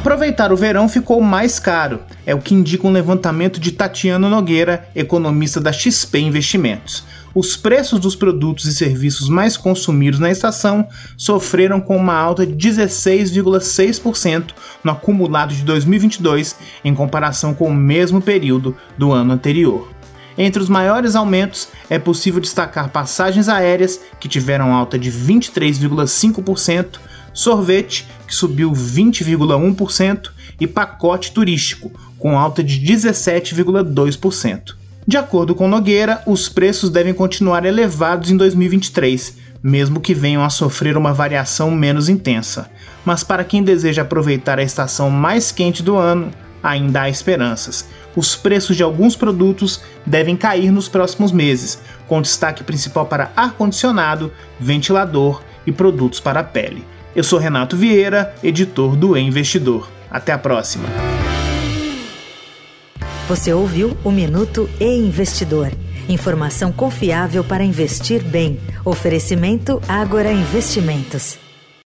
Aproveitar o verão ficou mais caro, é o que indica um levantamento de Tatiana Nogueira, economista da XP Investimentos os preços dos produtos e serviços mais consumidos na estação sofreram com uma alta de 16,6% no acumulado de 2022 em comparação com o mesmo período do ano anterior. Entre os maiores aumentos, é possível destacar passagens aéreas, que tiveram alta de 23,5%, sorvete, que subiu 20,1%, e pacote turístico, com alta de 17,2%. De acordo com Nogueira, os preços devem continuar elevados em 2023, mesmo que venham a sofrer uma variação menos intensa. Mas para quem deseja aproveitar a estação mais quente do ano, ainda há esperanças. Os preços de alguns produtos devem cair nos próximos meses, com destaque principal para ar-condicionado, ventilador e produtos para a pele. Eu sou Renato Vieira, editor do e Investidor. Até a próxima! Você ouviu o Minuto e Investidor. Informação confiável para investir bem. Oferecimento Agora Investimentos.